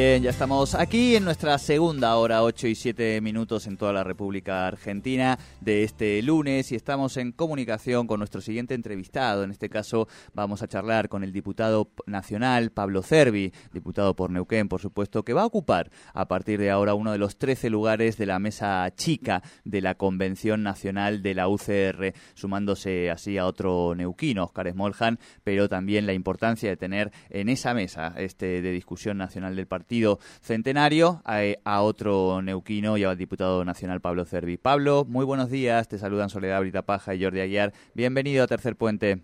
Bien, ya estamos aquí en nuestra segunda hora, 8 y 7 minutos en toda la República Argentina de este lunes y estamos en comunicación con nuestro siguiente entrevistado. En este caso vamos a charlar con el diputado nacional Pablo Cervi, diputado por Neuquén, por supuesto, que va a ocupar a partir de ahora uno de los 13 lugares de la mesa chica de la Convención Nacional de la UCR, sumándose así a otro neuquino, Oscar Smoljan, pero también la importancia de tener en esa mesa este de discusión nacional del partido partido centenario a, otro neuquino y al diputado nacional Pablo Cervi. Pablo, muy buenos días, te saludan Soledad Brita Paja y Jordi Aguiar. Bienvenido a Tercer Puente.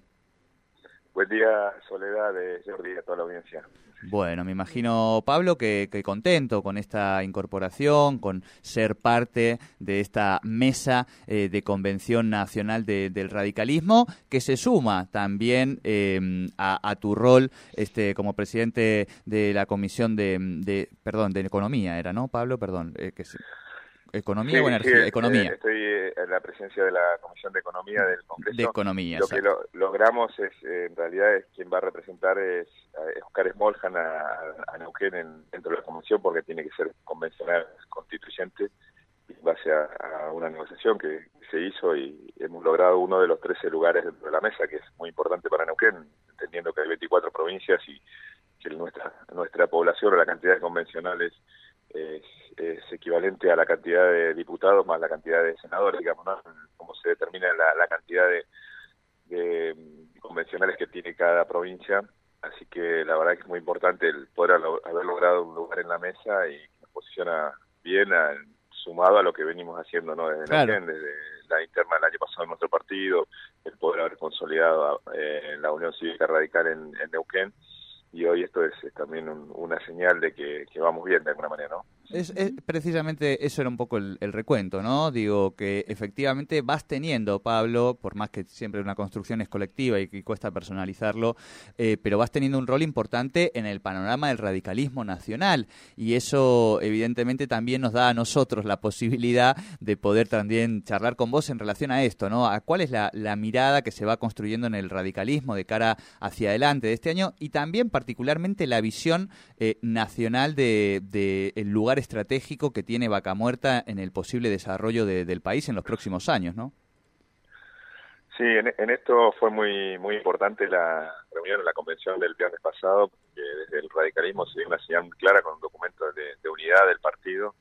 Buen día, Soledad, de Jordi a toda la audiencia. Bueno, me imagino, Pablo, que, contento con esta incorporación, con ser parte de esta mesa eh, de Convención Nacional del Radicalismo, que se suma también em, a, tu rol este, como presidente de la Comisión de, perdón, de Economía, era, ¿no, Pablo? Perdón, eh, que ¿Economía o energía? economía. estoy en la presencia de la Comisión de Economía del Congreso. De Economía, Lo que logramos es, en realidad, es quien va a representar es, Oscar Smoljan a, a, Neuquén dentro de la Comisión, porque tiene que ser convencional constituyente en base a, una negociación que se hizo y hemos logrado uno de los 13 lugares dentro de la mesa, que es muy importante para Neuquén, entendiendo que hay 24 provincias y que nuestra, nuestra población o la cantidad de convencionales es, equivalente a la cantidad de diputados más la cantidad de senadores, digamos, ¿no? Cómo se determina la, cantidad de, convencionales que tiene cada provincia. Así que la verdad que es muy importante el poder haber logrado un lugar en la mesa y nos posiciona bien sumado a lo que venimos haciendo ¿no? desde, desde la interna del año pasado en nuestro partido, el poder haber consolidado eh, la Unión Cívica Radical en, en Neuquén y hoy esto es, también una señal de que, vamos bien de alguna manera, ¿no? Es, precisamente eso era un poco el, recuento, ¿no? Digo que efectivamente vas teniendo, Pablo, por más que siempre una construcción es colectiva y que cuesta personalizarlo, eh, pero vas teniendo un rol importante en el panorama del radicalismo nacional y eso evidentemente también nos da a nosotros la posibilidad de poder también charlar con vos en relación a esto, ¿no? A cuál es la, mirada que se va construyendo en el radicalismo de cara hacia adelante de este año y también particularmente la visión eh, nacional del de, el lugar estratégico que tiene Vaca Muerta en el posible desarrollo del país en los próximos años, ¿no? Sí, en, esto fue muy muy importante la reunión en la convención del viernes pasado, que desde el radicalismo se dio una señal clara con un documento de, unidad del partido,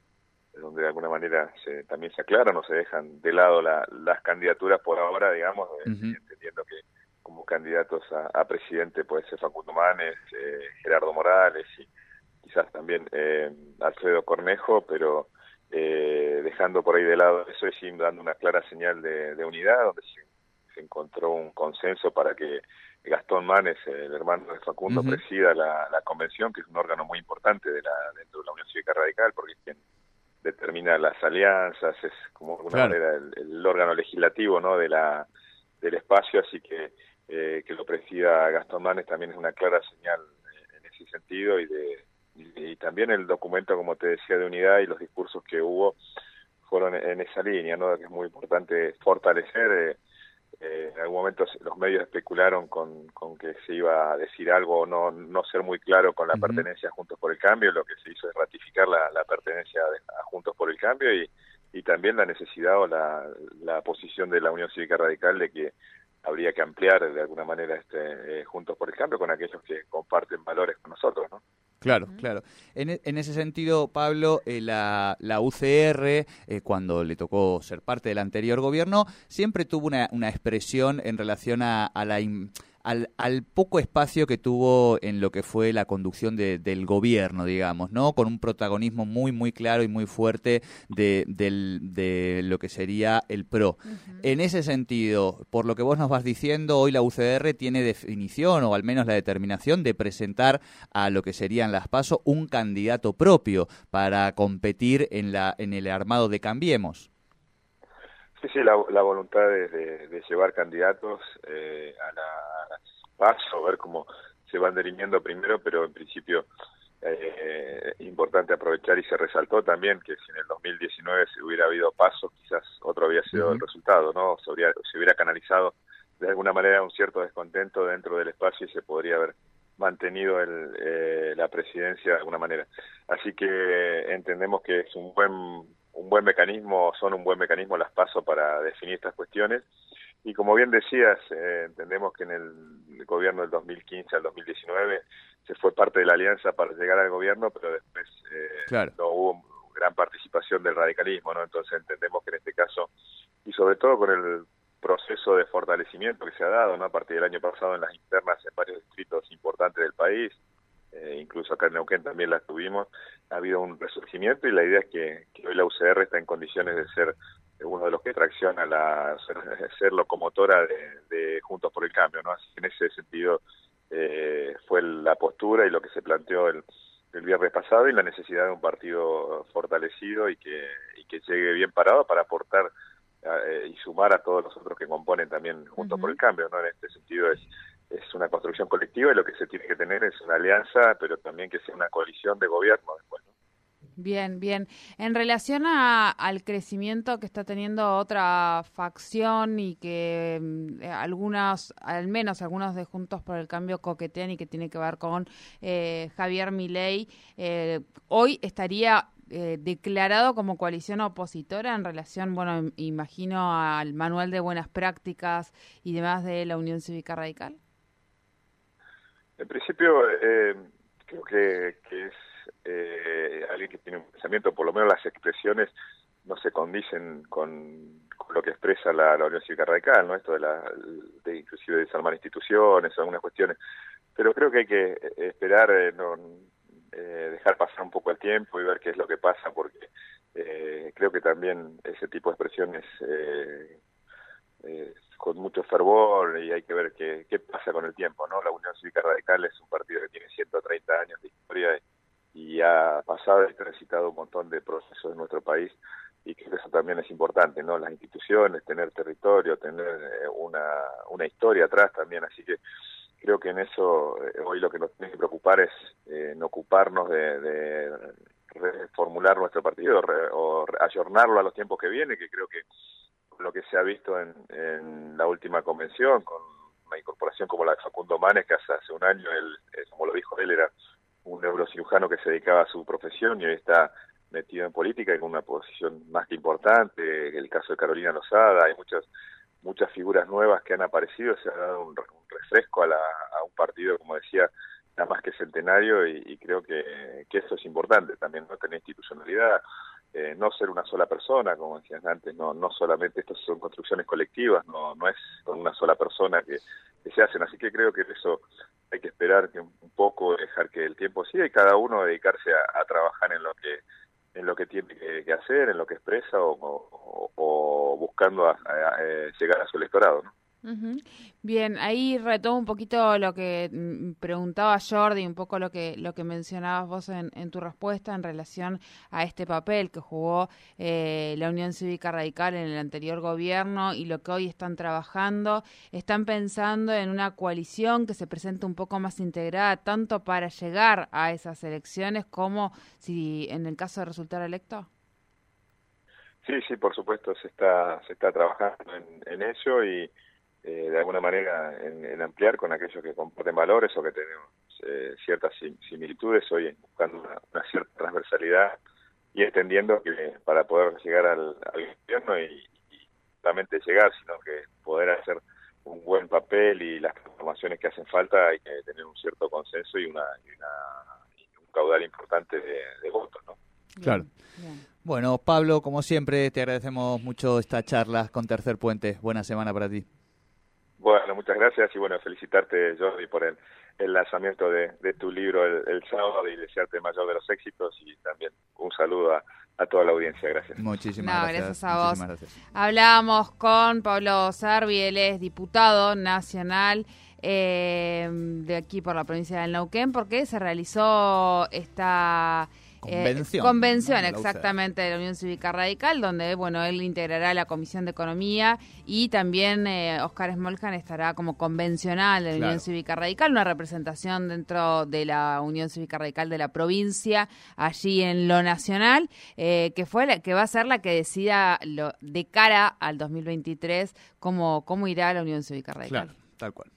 donde de alguna manera se, también se aclaran o se dejan de lado las candidaturas por ahora, digamos, entendiendo que como candidatos a, presidente puede ser Facundo Manes, eh, Gerardo Morales y quizás también eh, Alfredo Cornejo, pero eh, dejando por ahí de lado eso y dando una clara señal de, unidad, donde se, encontró un consenso para que Gastón Manes, el hermano de Facundo, presida la, convención, que es un órgano muy importante de la, dentro de la Unión Cívica Radical, porque es quien determina las alianzas, es como de alguna manera el, el, órgano legislativo ¿no? de la, del espacio, así que eh, que lo presida Gastón Manes también es una clara señal eh, en ese sentido y de y, también el documento como te decía de unidad y los discursos que hubo fueron en esa línea no que es muy importante fortalecer eh, eh, en algún momento los medios especularon con, con que se iba a decir algo o no no ser muy claro con la pertenencia a Juntos por el Cambio lo que se hizo es ratificar la, la pertenencia a Juntos por el Cambio y, y también la necesidad o la, la posición de la Unión Cívica Radical de que habría que ampliar de alguna manera este eh, Juntos por el Cambio con aquellos que comparten valores con nosotros, ¿no? Claro, claro. En, e, en, ese sentido, Pablo, eh, la, la, UCR, eh, cuando le tocó ser parte del anterior gobierno, siempre tuvo una, una expresión en relación a, a la al, al, poco espacio que tuvo en lo que fue la conducción de, del gobierno, digamos, ¿no? Con un protagonismo muy, muy claro y muy fuerte de, de lo que sería el PRO. En ese sentido, por lo que vos nos vas diciendo, hoy la UCR tiene definición, o al menos la determinación, de presentar a lo que serían las PASO un candidato propio para competir en, la, en el armado de Cambiemos. Sí, sí, la, voluntad de, llevar candidatos eh, a, la, paso, ver cómo se van dirimiendo primero, pero en principio eh, importante aprovechar y se resaltó también que si en el 2019 se hubiera habido paso, quizás otro había sido el resultado, ¿no? Se hubiera, se hubiera canalizado de alguna manera un cierto descontento dentro del espacio y se podría haber mantenido el, eh, la presidencia de alguna manera. Así que entendemos que es un buen un buen mecanismo, son un buen mecanismo las pasos para definir estas cuestiones. Y como bien decías, eh, entendemos que en el gobierno del 2015 al 2019 se fue parte de la alianza para llegar al gobierno, pero después eh, no hubo gran participación del radicalismo, ¿no? Entonces entendemos que en este caso, y sobre todo con el proceso de fortalecimiento que se ha dado, ¿no? A partir del año pasado en las internas en varios distritos importantes del país, eh, incluso acá en Neuquén también las tuvimos, ha habido un resurgimiento y la idea es que, hoy la UCR está en condiciones de ser uno de los que tracciona la ser, locomotora de, Juntos por el Cambio, ¿no? Así que en ese sentido eh, fue la postura y lo que se planteó el, el viernes pasado y la necesidad de un partido fortalecido y que, y que llegue bien parado para aportar eh, y sumar a todos los otros que componen también Juntos por el Cambio, ¿no? En este sentido es una construcción colectiva y lo que se tiene que tener es una alianza, pero también que sea una coalición de gobierno después. Bien, bien. En relación a, al crecimiento que está teniendo otra facción y que mm, algunos, al menos algunos de Juntos por el Cambio coquetean y que tiene que ver con eh, Javier Milei, eh, hoy estaría eh, declarado como coalición opositora en relación, bueno, imagino al manual de buenas prácticas y demás de la Unión Cívica Radical. En principio, eh, creo que, es eh, alguien que tiene un pensamiento, por lo menos las expresiones no se condicen con, lo que expresa la, Unión Cívica Radical, ¿no? Esto de, la, de inclusive desarmar instituciones, algunas cuestiones. Pero creo que hay que esperar, eh, no, dejar pasar un poco el tiempo y ver qué es lo que pasa, porque creo que también ese tipo de expresiones eh, con mucho fervor y hay que ver qué, pasa con el tiempo, ¿no? La Unión Cívica Radical es un partido que tiene 130 años de historia y ha pasado y transitado un montón de procesos en nuestro país y que eso también es importante, ¿no? Las instituciones, tener territorio, tener eh, una, una historia atrás también, así que creo que en eso eh, hoy lo que nos tiene que preocupar es eh, no ocuparnos de, de reformular nuestro partido o ayornarlo a los tiempos que vienen, que creo que lo que se ha visto en, la última convención, con una incorporación como la de Facundo Manes, que hace, un año, él, eh, como lo dijo él, era un neurocirujano que se dedicaba a su profesión y hoy está metido en política en una posición más que importante, el caso de Carolina Lozada, hay muchas muchas figuras nuevas que han aparecido, se ha dado un, refresco a, a, un partido, como decía, nada más que centenario y, creo que, que, eso es importante también, no tener institucionalidad, eh, no ser una sola persona, como decías antes, no, no solamente estas son construcciones colectivas, no, no es con una sola persona que, se hacen, así que creo que eso hay que esperar que un, poco, dejar que el tiempo siga y cada uno dedicarse a, trabajar en lo que en lo que tiene que, hacer, en lo que expresa o, buscando a, llegar a su electorado. ¿no? Bien, ahí retomo un poquito lo que mm, preguntaba Jordi, un poco lo que lo que mencionabas vos en, tu respuesta en relación a este papel que jugó eh, la Unión Cívica Radical en el anterior gobierno y lo que hoy están trabajando. Están pensando en una coalición que se presente un poco más integrada, tanto para llegar a esas elecciones como si en el caso de resultar electo. Sí, sí, por supuesto, se está se está trabajando en, en ello y eh, de alguna manera en, ampliar con aquellos que comparten valores o que tenemos eh, ciertas similitudes, hoy buscando una, cierta transversalidad y extendiendo que para poder llegar al, gobierno y, solamente llegar, sino que poder hacer un buen papel y las transformaciones que hacen falta hay que tener un cierto consenso y, una, un caudal importante de, votos, ¿no? Claro. Bueno, Pablo, como siempre, te agradecemos mucho esta charla con Tercer Puente. Buena semana para ti. Bueno, muchas gracias y bueno, felicitarte Jordi por el, el lanzamiento de, tu libro el, sábado y desearte el mayor de los éxitos y también un saludo a, toda la audiencia. Gracias. Muchísimas gracias. a vos. Hablábamos con Pablo Sarvi, él es diputado nacional eh, de aquí por la provincia del Neuquén, porque se realizó esta Convención. Eh, convención, exactamente, de la Unión Cívica Radical, donde, bueno, él integrará la Comisión de Economía y también eh, Oscar Smoljan estará como convencional de la Unión Cívica Radical, una representación dentro de la Unión Cívica Radical de la provincia, allí en lo nacional, eh, que fue la, que va a ser la que decida lo, de cara al 2023 cómo, cómo irá la Unión Cívica Radical. Claro, tal cual.